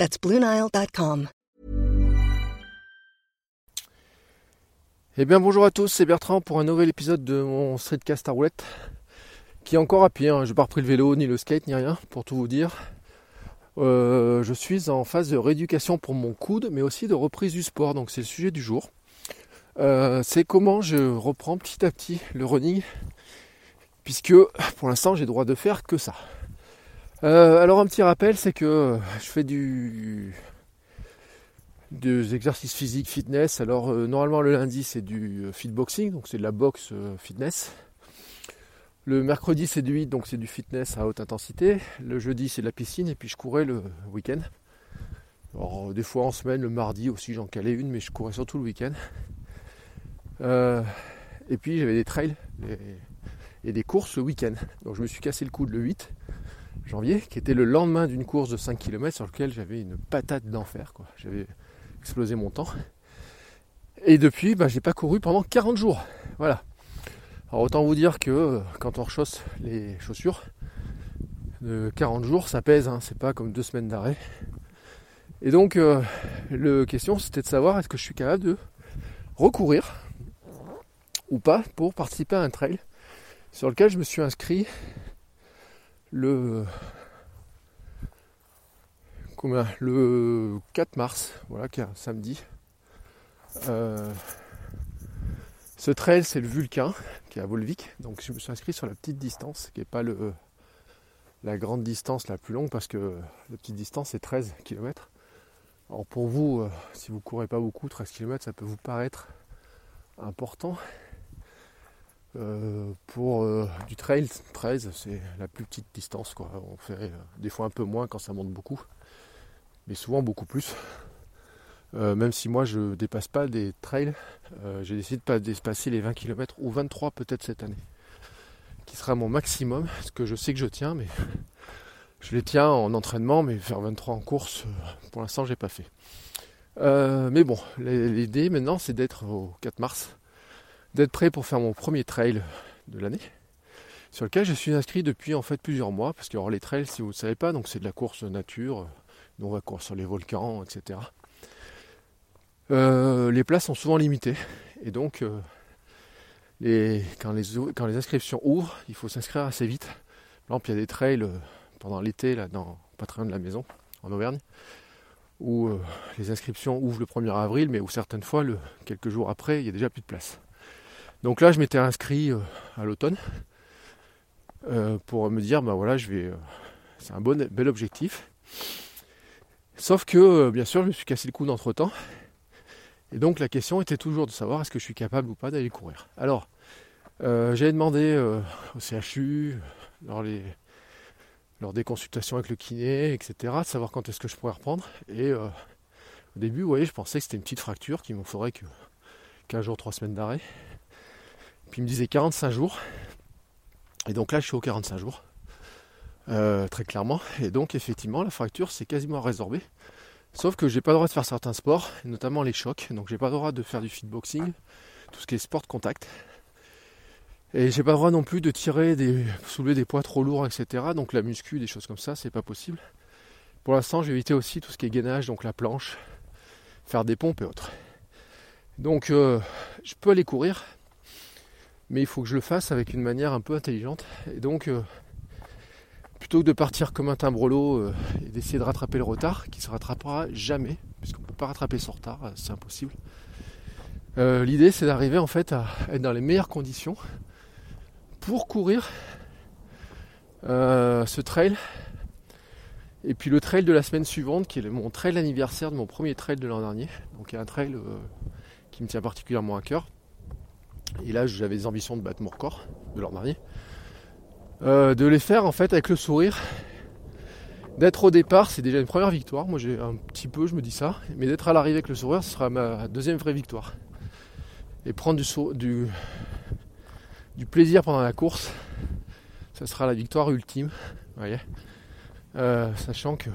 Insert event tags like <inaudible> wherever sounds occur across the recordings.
That's BlueNile.com. Eh bien, bonjour à tous, c'est Bertrand pour un nouvel épisode de mon streetcast à roulette qui est encore à pied. Hein. Je n'ai pas repris le vélo, ni le skate, ni rien, pour tout vous dire. Euh, je suis en phase de rééducation pour mon coude, mais aussi de reprise du sport, donc c'est le sujet du jour. Euh, c'est comment je reprends petit à petit le running, puisque pour l'instant j'ai droit de faire que ça. Euh, alors un petit rappel, c'est que je fais du des exercices physiques, fitness. Alors normalement le lundi c'est du fitboxing, donc c'est de la boxe fitness. Le mercredi c'est du 8, donc c'est du fitness à haute intensité. Le jeudi c'est de la piscine et puis je courais le week-end. Alors des fois en semaine, le mardi aussi j'en calais une, mais je courais surtout le week-end. Euh, et puis j'avais des trails et des courses le week-end. Donc je me suis cassé le coude le 8 janvier, qui était le lendemain d'une course de 5 km sur lequel j'avais une patate d'enfer. J'avais explosé mon temps. Et depuis, bah, j'ai pas couru pendant 40 jours. Voilà. Alors autant vous dire que quand on rechausse les chaussures, de 40 jours, ça pèse, hein, c'est pas comme deux semaines d'arrêt. Et donc, euh, la question c'était de savoir est-ce que je suis capable de recourir ou pas pour participer à un trail sur lequel je me suis inscrit le combien le 4 mars, voilà, qui est un samedi. Euh, ce trail, c'est le Vulcain, qui est à Volvic. Donc je me suis inscrit sur la petite distance, qui n'est pas le, la grande distance la plus longue, parce que la petite distance, c'est 13 km. Alors pour vous, euh, si vous courez pas beaucoup, 13 km, ça peut vous paraître important. Euh, pour euh, du trail, 13, c'est la plus petite distance. Quoi. On fait des fois un peu moins quand ça monte beaucoup, mais souvent beaucoup plus. Euh, même si moi je dépasse pas des trails, euh, j'ai décidé de pas dépasser les 20 km ou 23 peut-être cette année, qui sera mon maximum, parce que je sais que je tiens, mais <laughs> je les tiens en entraînement, mais faire 23 en course, euh, pour l'instant j'ai pas fait. mais bon, l'idée maintenant c'est d'être au 4 mars, d'être prêt pour faire mon premier trail de l'année, sur lequel je suis inscrit depuis en fait plusieurs mois, parce que les trails, si vous ne savez pas, donc c'est de la course nature, on va courir sur les volcans, etc. Euh, les places sont souvent limitées. Et donc, euh, quand, les, inscriptions ouvrent, il faut s'inscrire assez vite. Exemple, il y a des trails euh, pendant l'été, là, dans, pas très loin de la maison, en Auvergne, où les inscriptions ouvrent le 1er avril, mais où certaines fois, quelques jours après, il n'y a déjà plus de place. Donc là, je m'étais inscrit à l'automne pour me dire, ben voilà, je vais, c'est un bon, bel objectif. Sauf que, bien sûr, je me suis cassé le cou d'entre temps et donc la question était toujours de savoir est-ce que je suis capable ou pas d'aller courir. Alors, euh, j'ai demandé euh, au CHU, lors, des consultations avec le kiné, etc., de savoir quand est-ce que je pourrais reprendre. Et euh, au début, vous voyez, je pensais que c'était une petite fracture, qu'il m'en faudrait que 15 jours, 3 semaines d'arrêt. Puis il me disait 45 jours. Et donc là, je suis aux 45 jours. très clairement. Et donc effectivement, la fracture s'est quasiment résorbée. Sauf que j'ai pas le droit de faire certains sports, notamment les chocs. Donc j'ai pas le droit de faire du fitboxing, tout ce qui est sport de contact. Et j'ai pas le droit non plus de tirer des. soulever des poids trop lourds, etc. Donc la muscu, des choses comme ça, c'est pas possible. Pour l'instant, j'ai évité aussi tout ce qui est gainage, donc la planche, faire des pompes et autres. Donc euh, je peux aller courir, mais il faut que je le fasse avec une manière un peu intelligente. Et donc euh, plutôt que de partir comme un timbrelot euh, et d'essayer de rattraper le retard, qui ne se rattrapera jamais, puisqu'on ne peut pas rattraper son retard, euh, c'est impossible. Euh, l'idée c'est d'arriver en fait à être dans les meilleures conditions pour courir ce trail. Et puis le trail de la semaine suivante, qui est mon trail anniversaire de mon premier trail de l'an dernier. Donc il y a un trail qui me tient particulièrement à cœur. Et là j'avais des ambitions de battre mon record de l'an dernier. Euh, de les faire en fait avec le sourire D'être au départ, c'est déjà une première victoire. Moi, j'ai un petit peu, je me dis ça. Mais d'être à l'arrivée avec le sourire, ce sera ma deuxième vraie victoire. Et prendre du, du, du plaisir pendant la course, ça sera la victoire ultime. Voyez euh, sachant que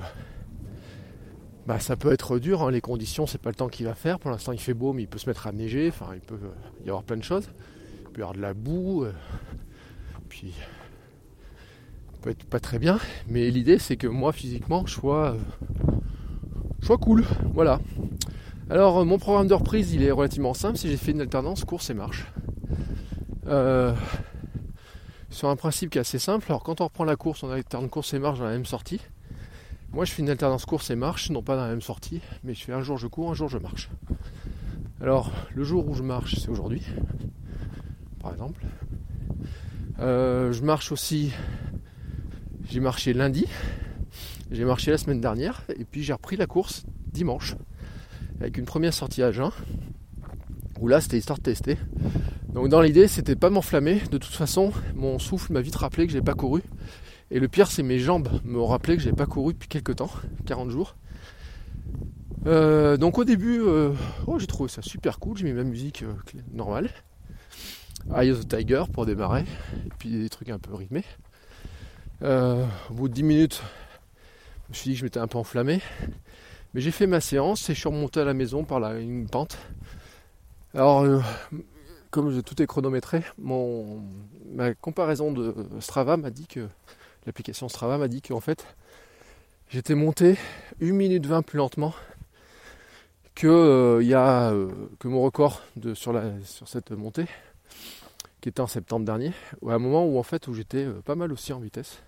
bah, ça peut être dur, hein. les conditions, c'est pas le temps qu'il va faire. Pour l'instant, il fait beau, mais il peut se mettre à neiger. Enfin, il peut y avoir plein de choses. Il peut y avoir de la boue. Euh, puis peut être pas très bien, mais l'idée c'est que moi physiquement je sois, euh, cool. Voilà. Alors euh, mon programme de reprise il est relativement simple, si j'ai fait une alternance course et marche. Euh, sur un principe qui est assez simple, alors quand on reprend la course, on alterne course et marche dans la même sortie. Moi je fais une alternance course et marche, non pas dans la même sortie, mais je fais un jour je cours, un jour je marche. Alors le jour où je marche c'est aujourd'hui, par exemple. je marche aussi j'ai marché lundi, j'ai marché la semaine dernière, et puis j'ai repris la course dimanche, avec une première sortie à jeun, où là c'était histoire de tester. Donc dans l'idée c'était pas m'enflammer, de toute façon mon souffle m'a vite rappelé que j'ai pas couru. Et le pire c'est mes jambes m'ont rappelé que j'ai pas couru depuis quelques temps, 40 jours. Euh, donc au début, euh, oh, j'ai trouvé ça super cool, j'ai mis ma musique euh, normale. Eye the Tiger pour démarrer, et puis des trucs un peu rythmés. Au bout de 10 minutes, je me suis dit que je m'étais un peu enflammé. Mais j'ai fait ma séance et je suis remonté à la maison par une pente. Alors, comme tout est chronométré, mon, ma comparaison de Strava m'a dit que l'application Strava m'a dit qu'en fait j'étais monté 1 minute 20 plus lentement que, euh, y a, que mon record sur, cette montée qui était en septembre dernier, à un moment où en fait où j'étais pas mal aussi en vitesse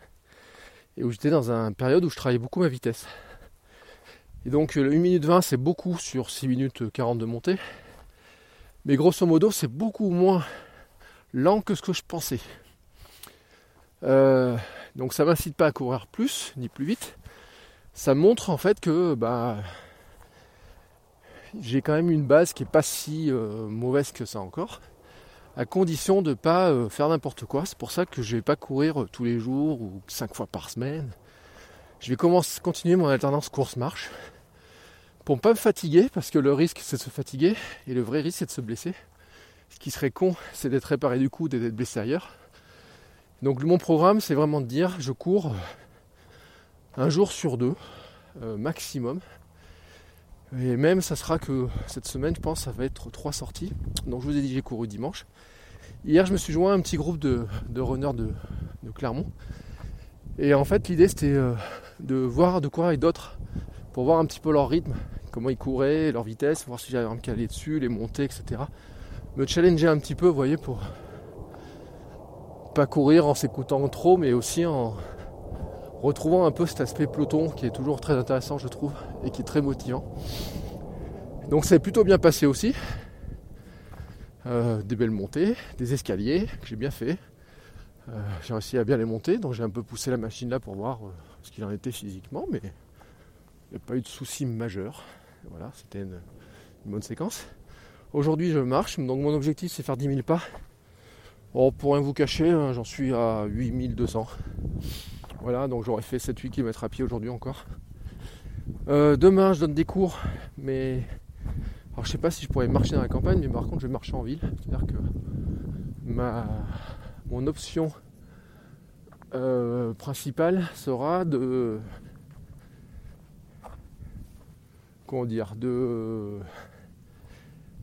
et où j'étais dans une période où je travaillais beaucoup ma vitesse. Et donc 1 minute 20 c'est beaucoup sur 6 minutes 40 de montée. Mais grosso modo c'est beaucoup moins lent que ce que je pensais. Euh, donc ça m'incite pas à courir plus ni plus vite. Ça montre en fait que bah, j'ai quand même une base qui est pas si euh, mauvaise que ça encore à condition de pas euh, faire n'importe quoi. C'est pour ça que je vais pas courir euh, tous les jours ou cinq fois par semaine. Je vais commencer, continuer mon alternance course-marche pour ne pas me fatiguer, parce que le risque c'est de se fatiguer et le vrai risque c'est de se blesser. Ce qui serait con, c'est d'être réparé du coude et d'être blessé ailleurs. Donc mon programme c'est vraiment de dire je cours euh, un jour sur deux maximum. Et même ça sera que cette semaine je pense ça va être trois sorties. Donc je vous ai dit j'ai couru dimanche. Hier, je me suis joint à un petit groupe de, runners de, Clermont. Et en fait, l'idée c'était euh, de voir de quoi et d'autres pour voir un petit peu leur rythme, comment ils couraient, leur vitesse, voir si j'avais à me caler dessus, les montées, etc. Me challenger un petit peu, vous voyez, pour pas courir en s'écoutant trop, mais aussi en retrouvant un peu cet aspect peloton qui est toujours très intéressant, je trouve, et qui est très motivant. Donc, c'est plutôt bien passé aussi. Euh, des belles montées, des escaliers que j'ai bien fait. Euh, j'ai réussi à bien les monter, donc j'ai un peu poussé la machine là pour voir euh, ce qu'il en était physiquement, mais il n'y a pas eu de soucis majeurs. Voilà, c'était une, bonne séquence. Aujourd'hui je marche, donc mon objectif c'est faire 10 000 pas. Bon, pour rien vous cacher, hein, j'en suis à 8200. Voilà, donc j'aurais fait 7-8 km à pied aujourd'hui encore. demain je donne des cours, mais alors je sais pas si je pourrais marcher dans la campagne, mais par contre je vais marcher en ville. C'est-à-dire que mon option euh, principale sera de comment dire de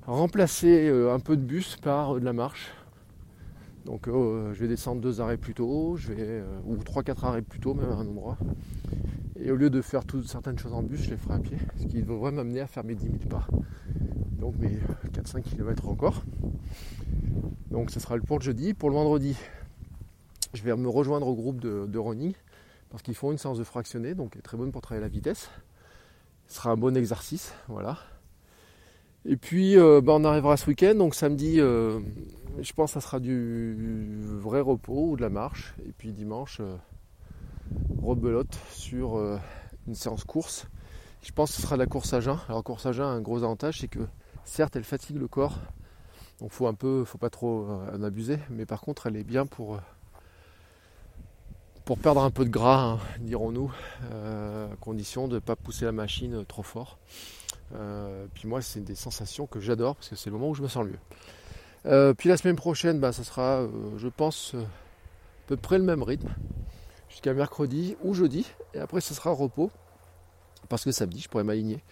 remplacer euh, un peu de bus par de la marche. Donc euh, je vais descendre deux arrêts plus tôt, je vais, ou trois quatre arrêts plus tôt même à un endroit. Et au lieu de faire certaines choses en bus, je les ferai à pied, ce qui devrait m'amener à faire mes 10 000 pas donc mes 4-5 km encore. Donc ce sera le pour le jeudi. Pour le vendredi, je vais me rejoindre au groupe de, running parce qu'ils font une séance de fractionné, donc est très bonne pour travailler la vitesse. Ce sera un bon exercice, voilà. Et puis euh, bah, on arrivera ce week-end, donc samedi, euh, je pense que ça sera du vrai repos ou de la marche. Et puis dimanche, euh, rebelote sur une séance course. Je pense que ce sera la course à jeun. Alors course à jeun, un gros avantage, c'est que Certes, elle fatigue le corps, donc faut un peu, faut pas trop euh, en abuser, mais par contre, elle est bien pour, euh, pour perdre un peu de gras, hein, dirons-nous, à condition de ne pas pousser la machine trop fort. puis moi, c'est des sensations que j'adore parce que c'est le moment où je me sens le mieux. Puis la semaine prochaine, bah, ça sera, je pense, à peu près le même rythme jusqu'à mercredi ou jeudi. Et après, ce sera repos parce que samedi, je pourrais m'aligner.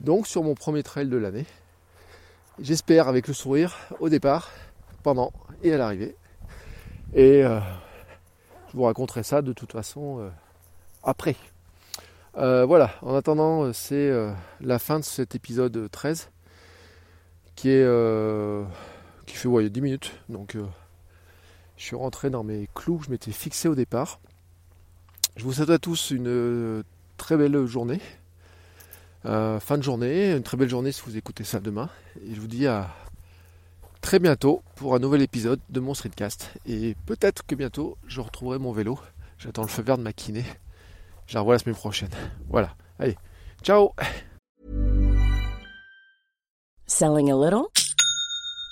Donc, sur mon premier trail de l'année, j'espère avec le sourire au départ, pendant et à l'arrivée. Et euh, je vous raconterai ça de toute façon euh, après. Euh, voilà, en attendant, c'est la fin de cet épisode 13 qui est qui fait ouais, 10 minutes. Donc je suis rentré dans mes clous que je m'étais fixé au départ. Je vous souhaite à tous une très belle journée. fin de journée, une très belle journée si vous écoutez ça demain. Et je vous dis à très bientôt pour un nouvel épisode de mon streetcast. Et peut-être que bientôt je retrouverai mon vélo. J'attends le feu vert de ma kiné. Je la revois la semaine prochaine. Voilà. Allez, ciao Selling a little